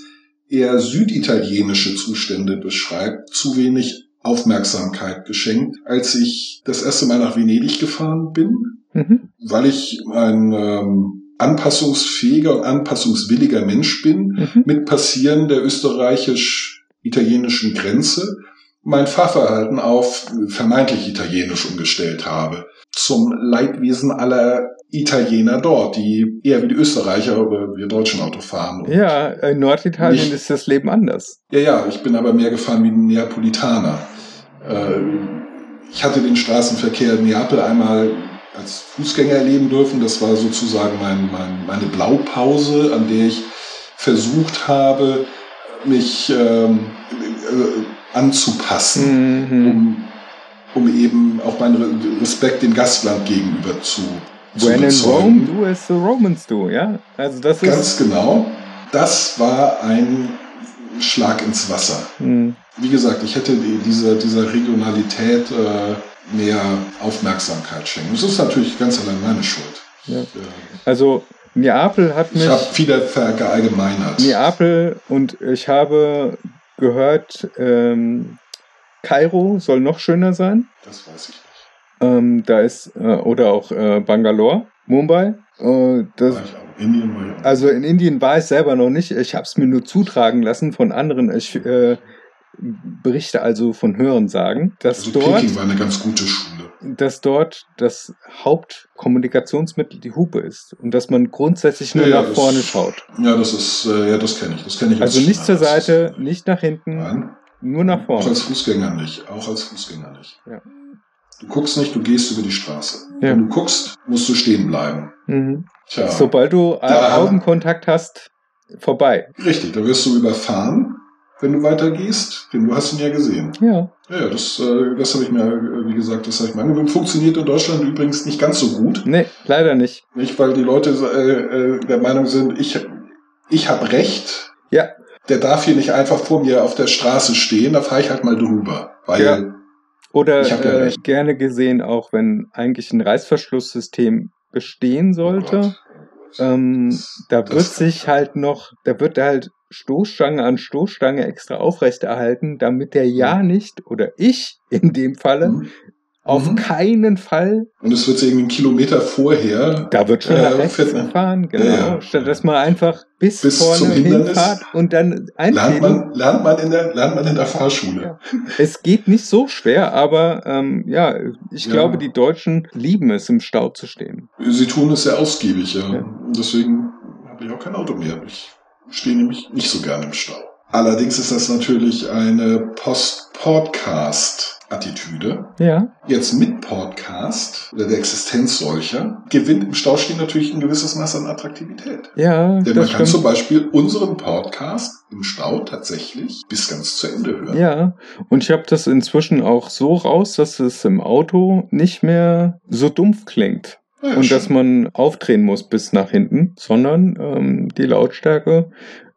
eher süditalienische Zustände beschreibt, zu wenig Aufmerksamkeit geschenkt, als ich das erste Mal nach Venedig gefahren bin, Mhm. weil ich ein ähm, anpassungsfähiger und anpassungswilliger Mensch bin, Mhm. mit Passieren der österreichisch-italienischen Grenze mein Fahrverhalten auf vermeintlich italienisch umgestellt habe. Zum Leidwesen aller Italiener dort, die eher wie die Österreicher oder wir deutschen Auto fahren. Ja, in Norditalien Nicht- ist das Leben anders. ja, ja, ich bin aber mehr gefahren wie ein Neapolitaner. Äh, ich hatte den Straßenverkehr in Neapel einmal als Fußgänger erleben dürfen. Das war sozusagen mein, mein, meine Blaupause, an der ich versucht habe, mich ähm, äh, anzupassen, Mhm. um, um eben auch meinen Re- Respekt dem Gastland gegenüber zu, zu When in bezeugen. Rome, do as the Romans do, ja? Also das ist. Ganz genau. Das war ein Schlag ins Wasser. Mhm. Wie gesagt, ich hätte die- dieser, dieser Regionalität äh, mehr Aufmerksamkeit schenken. Das ist natürlich ganz allein meine Schuld. Ja. Also Neapel hat mich. Ich habe wieder verallgemeinert. Neapel und ich habe gehört, ähm, Kairo soll noch schöner sein. Das weiß ich nicht. Ähm, da ist, äh, oder auch äh, Bangalore, Mumbai. Äh, das, War ich auch. Indien also in Indien war ich selber noch nicht. Ich habe es mir nur zutragen lassen von anderen. Ich äh, berichte also von Hörensagen, dass also dort, Peking war eine ganz gute Schule. dass dort das Hauptkommunikationsmittel die Hupe ist und dass man grundsätzlich nur Ja, ja, nach das- vorne schaut. Ja, das ist, äh, ja, das kenne ich. Das kenne ich Also als nicht zur Seite, nicht nach hinten, Nein. nur nach Auch vorne. als Fußgänger nicht. Auch als Fußgänger nicht. Ja. Du guckst nicht, du gehst über die Straße. Ja. Wenn du guckst, musst du stehen bleiben. Mhm. Sobald du Da- Augenkontakt hast, vorbei. Richtig, da wirst du überfahren, wenn du weitergehst. Denn du hast ihn ja gesehen. Ja. Ja, das, äh, das habe ich mir, äh, wie gesagt, das habe ich mir angewöhnt. Funktioniert in Deutschland übrigens nicht ganz so gut. Nee, leider nicht. Nicht, weil die Leute äh, äh, der Meinung sind, ich, ich habe Recht. Ja. Der darf hier nicht einfach vor mir auf der Straße stehen, da fahre ich halt mal drüber. Weil Ja. Oder Ich hab ja gerne gesehen, auch wenn eigentlich ein Reißverschlusssystem bestehen sollte. Oh. Ähm, da wird sich halt noch, da wird halt Stoßstange an Stoßstange extra aufrechterhalten, damit der ja nicht, oder ich in dem Falle, Mhm. auf Mhm. keinen Fall, Und es wird irgendwie einen Kilometer vorher da wird schon Äh, nach rechts fährt- gefahren, genau, Ja, statt dass man einfach bis, Bis zum vorne Hindernis. hinfahrt und dann lernt einfädeln. man, lernt man in der, lernt man in der Fahrschule. Ja. Es geht nicht so schwer, aber ähm, ja, ich Ja. glaube, die Deutschen lieben es, im Stau zu stehen. Sie tun es sehr ausgiebig, ja. Ja. Deswegen habe ich auch kein Auto mehr. Ich stehe nämlich nicht so gerne im Stau. Allerdings ist das natürlich eine Post-Podcast-Attitüde. Ja, Jetzt mit Podcast oder der Existenz solcher gewinnt im Stau stehen natürlich ein gewisses Maß an Attraktivität. ja, Denn man kann zum. Beispiel unseren Podcast im Stau tatsächlich bis ganz zu Ende hören. Ja, und ich habe das inzwischen auch so raus, dass es im Auto nicht mehr so dumpf klingt. Ja, ja, und schön. dass man aufdrehen muss bis nach hinten, sondern ähm, die Lautstärke,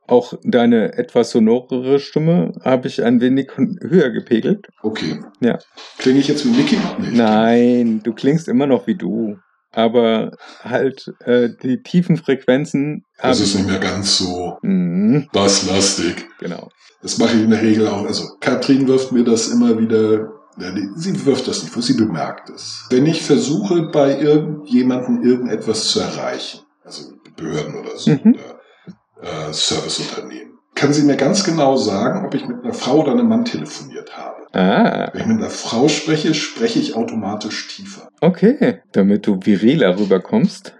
auch deine etwas sonorere Stimme, habe ich ein wenig höher gepegelt. Okay. Ja. Klinge ich jetzt wie Mickey? Nee, Nein, du klingst immer noch wie du. Aber halt äh, die tiefen Frequenzen Das ist ich- nicht mehr ganz so Mhm, basslastig. genau. Das mache ich in der Regel auch. Also Katrin wirft mir das immer wieder. Sie wirft das nicht vor, sie bemerkt es. Wenn ich versuche, bei irgendjemandem irgendetwas zu erreichen, also Behörden oder so, Mhm. oder äh, Serviceunternehmen, kann sie mir ganz genau sagen, ob ich mit einer Frau oder einem Mann telefoniert habe. Ah, Wenn ich mit einer Frau spreche, spreche ich automatisch tiefer. okay. Damit du viriler rüberkommst.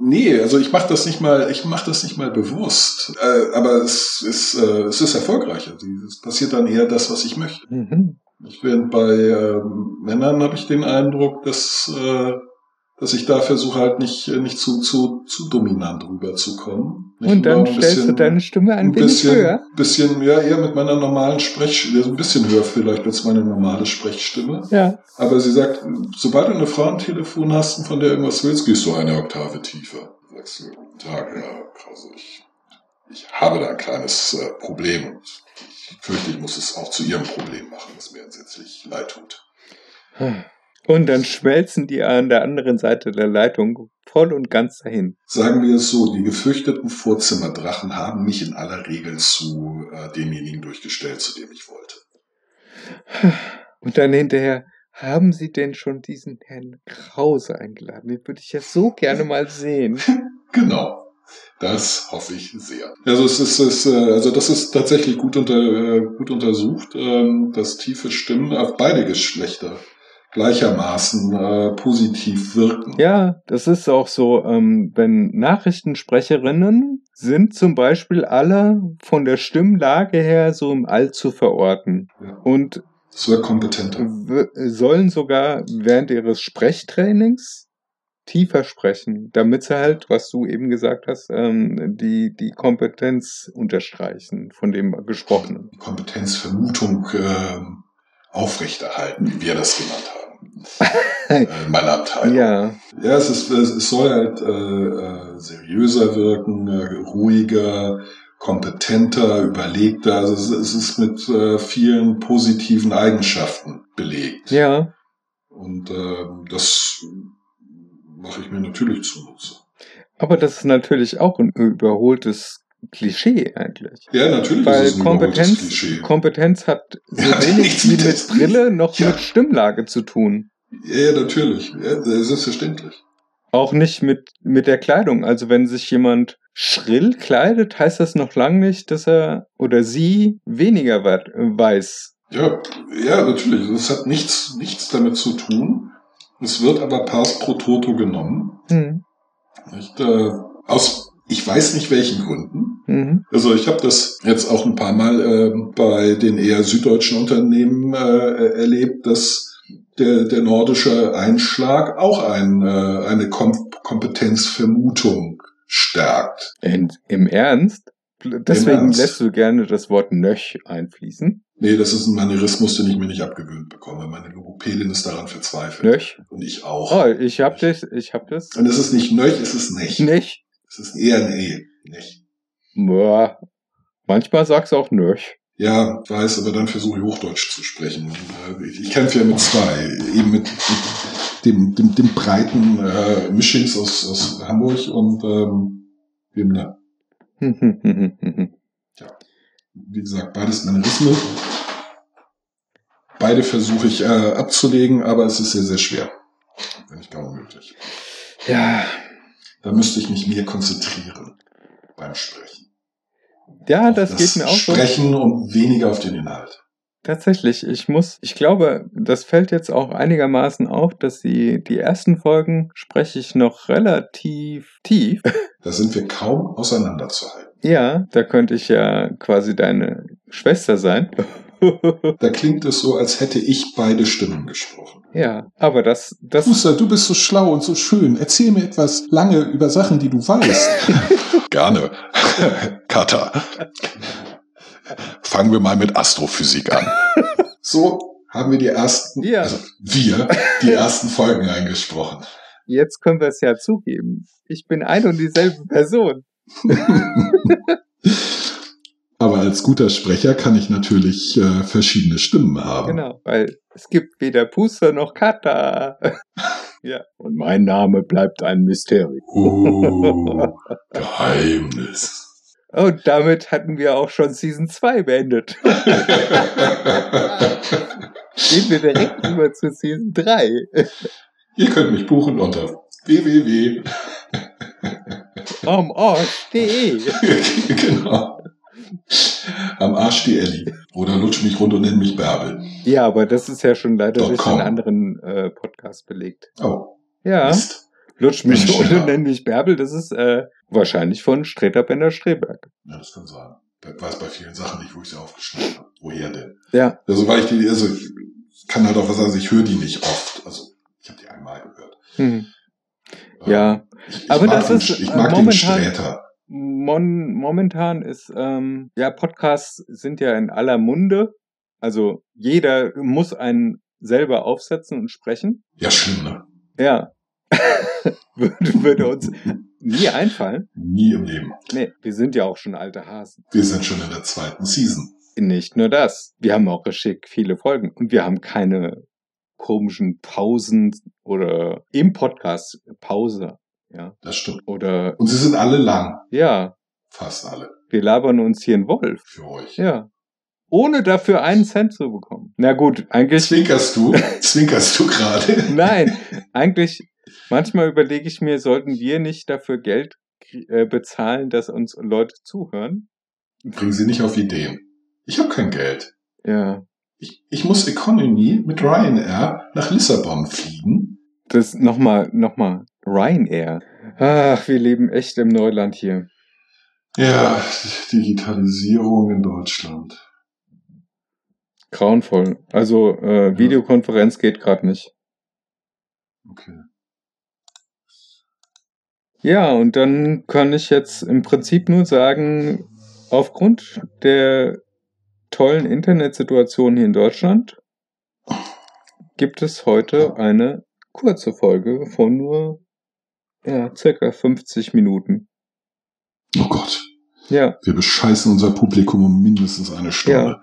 Nee, also ich mache das nicht mal, ich mache das nicht mal bewusst. Äh, aber es ist, äh, es ist erfolgreicher. Es passiert dann eher das, was ich möchte. Mhm. Ich während bei ähm, Männern habe ich den Eindruck, dass äh, dass ich da versuche halt nicht, nicht zu, zu, zu dominant rüberzukommen. Nicht Und dann stellst du bisschen- deine Stimme ein, ein bisschen, höher. bisschen, ja, eher mit meiner normalen Sprechstimme, ein bisschen höher vielleicht als meine normale Sprechstimme. Ja. Aber sie sagt, sobald du eine Frau am Telefon hast und von der irgendwas willst, gehst du eine Oktave tiefer. Sagst du, guten Tag, Herr Krause, ich, ich habe da ein kleines äh, Problem und fürchte, ich muss es auch zu Ihrem Problem machen, was mir entsetzlich leid tut. Und dann schmelzen die an der anderen Seite der Leitung voll und ganz dahin. Sagen wir es so, die gefürchteten Vorzimmerdrachen haben mich in aller Regel zu äh, demjenigen durchgestellt, zu dem ich wollte. Und dann hinterher, haben Sie denn schon diesen Herrn Krause eingeladen? Den würde ich ja so gerne mal sehen. Genau. Das hoffe ich sehr. Also es ist, es, äh, also das ist tatsächlich gut, unter, äh, gut untersucht, ähm, dass tiefe Stimmen auf beide Geschlechter gleichermaßen äh, positiv wirken. Ja, das ist auch so, ähm, wenn Nachrichtensprecherinnen sind zum Beispiel alle von der Stimmlage her so im All zu verorten. Ja. Und wäre kompetenter. sollen sogar während ihres Sprechtrainings tiefer sprechen, damit sie halt, was du eben gesagt hast, ähm, die, die Kompetenz unterstreichen von dem Gesprochenen. Die Kompetenzvermutung ähm, aufrechterhalten, wie wir das genannt haben. äh, in meiner Abteilung. Ja, Ja, es, ist, es soll halt äh, äh, seriöser wirken, äh, ruhiger, kompetenter, überlegter. Also es, es ist mit äh, vielen positiven Eigenschaften belegt. ja, Und ähm, das mache ich mir natürlich zunutze. aber das ist natürlich auch ein überholtes Klischee eigentlich. Ja, natürlich Weil ist es ein überholtes Kompetenz. Kompetenz hat so Ja, wenig nichts wie mit Brille noch Ja. mit Stimmlage zu tun. Ja, ja, natürlich. Ja, selbstverständlich. Auch nicht mit, mit der Kleidung. Also wenn sich jemand schrill kleidet, heißt das noch lange nicht, dass er oder sie weniger weiß. Ja, ja, natürlich. Das hat nichts, nichts damit zu tun. Es wird aber pars pro toto genommen. Hm. Nicht, äh, aus, ich weiß nicht welchen Gründen. Mhm. Also ich habe das jetzt auch ein paar Mal äh, bei den eher süddeutschen Unternehmen äh, erlebt, dass der, der nordische Einschlag auch ein, äh, eine Kom Kompetenzvermutung stärkt. In, Im Ernst? Deswegen Ernst. lässt du gerne das Wort Nöch einfließen. Nee, das ist ein Manierismus, den ich mir nicht abgewöhnt bekomme. Meine Logopädin ist daran verzweifelt. Nöch? Und ich auch. Oh, ich hab das, ich hab das Und es ist nicht Nöch, es ist nicht. nicht. Es ist eher ein E. Nicht. Boah. Manchmal sagst du auch Nöch. Ja, weiß, aber dann versuche ich Hochdeutsch zu sprechen. Ich, kämpfe ja mit zwei. Eben mit, mit dem, dem, dem breiten äh, Mischings aus, aus Hamburg und ähm, dem, ne, wie gesagt, beides Manierismen. Beide versuche ich äh, abzulegen, aber es ist sehr, sehr schwer. Wenn nicht gar unmöglich. ja, Da müsste ich mich mehr konzentrieren beim Sprechen. ja, Auf das, geht mir auch so. Sprechen und weniger auf den Inhalt. Tatsächlich, ich muss, ich glaube, das fällt jetzt auch einigermaßen auf, dass die, die ersten Folgen spreche ich noch relativ tief. Da sind wir kaum auseinanderzuhalten. Ja, da könnte ich ja quasi deine Schwester sein. Da klingt es so, als hätte ich beide Stimmen gesprochen. ja, aber das, das, Fuster, du bist so schlau und so schön. Erzähl mir etwas lange über Sachen, die du weißt. Gerne. Kata. Fangen wir mal mit Astrophysik an. So haben wir die ersten, Ja. also wir, die ersten Folgen eingesprochen. jetzt können wir es ja zugeben. Ich bin ein und dieselbe Person. Aber als guter Sprecher kann ich natürlich äh, verschiedene Stimmen haben. Genau, weil es gibt weder Puster noch Kata. ja, und mein Name bleibt ein Mysterium. Oh, Geheimnis. Und damit hatten wir auch schon Season 2 beendet. Gehen wir direkt über zu Season 3. Ihr könnt mich buchen unter www. Am Arsch.de. genau. Am Arsch die Elli. Oder lutsch mich rund und nenn mich Bärbel. Ja, aber das ist ja schon leider durch einen anderen äh, Podcast belegt. Oh, Ja, Mist. lutsch mich Bin ich und nenn mich Bärbel, das ist äh, wahrscheinlich von Streter Bender Streberg. Ja, das kann sein. Ich weiß bei vielen Sachen nicht, wo ich sie aufgeschnitten habe. Woher denn? Ja, Also weil ich die, also ich kann halt auch was sagen, ich höre die nicht oft. Also ich habe die einmal gehört. hm. Ja, Ich, Aber mag das den, ist, ich äh, mag den momentan- Sträter. Mon momentan ist, ähm, ja, Podcasts sind ja in aller Munde. Also jeder muss einen selber aufsetzen und sprechen. Ja, schlimm, ne? Ja. würde, würde uns nie einfallen. Nie im Leben. Nee, wir sind ja auch schon alte Hasen. Wir sind schon in der zweiten Season. Nicht nur das. Wir haben auch schick viele Folgen und wir haben keine komischen Pausen oder im Podcast Pause. Ja. Das stimmt. Oder, Und sie sind alle lang. ja, Fast alle. wir labern uns hier in Wolf. Für euch. Ja. Ohne dafür einen Cent zu bekommen. Na gut, eigentlich. Zwinkerst du? Zwinkerst du gerade? Nein, eigentlich, manchmal überlege ich mir, sollten wir nicht dafür Geld äh, bezahlen, dass uns Leute zuhören? Bringen sie nicht auf Ideen. Ich habe kein Geld. Ja. Ich, ich muss Economy mit Ryanair nach Lissabon fliegen. Das nochmal, nochmal. Ryanair. Ach, wir leben echt im Neuland hier. Ja, Digitalisierung in Deutschland. Grauenvoll. Also, äh, Videokonferenz geht gerade nicht. Okay. Ja, und dann kann ich jetzt im Prinzip nur sagen, aufgrund der tollen Internetsituation hier in Deutschland gibt es heute eine kurze Folge von nur ja, circa 50 Minuten. Oh Gott. Ja, Wir bescheißen unser Publikum um mindestens eine Stunde.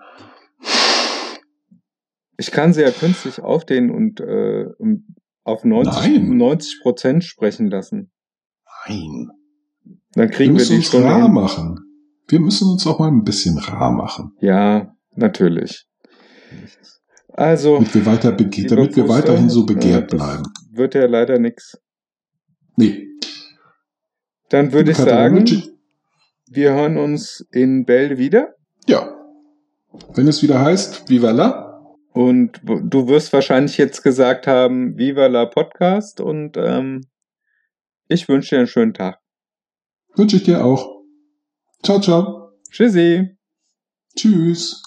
ich kann sie ja künstlich aufdehnen und äh, auf 90, Nein. 90 Prozent sprechen lassen. Nein. Dann Wir kriegen wir, müssen die Stunde rar hin. machen. Wir müssen uns auch mal ein bisschen rar machen. Ja, natürlich. Also, Damit wir, weiter bege Lieber damit wir weiterhin so äh, begehrt bleiben. wird ja leider nix. Nee. Dann würde ich sagen, wir hören uns in Bälde wieder. Ja. Wenn es wieder heißt, Viva la, Und du wirst wahrscheinlich jetzt gesagt haben, Viva la Podcast. Und ähm, ich wünsche dir einen schönen Tag. wünsche ich dir auch. Ciao, ciao. Tschüssi. Tschüss.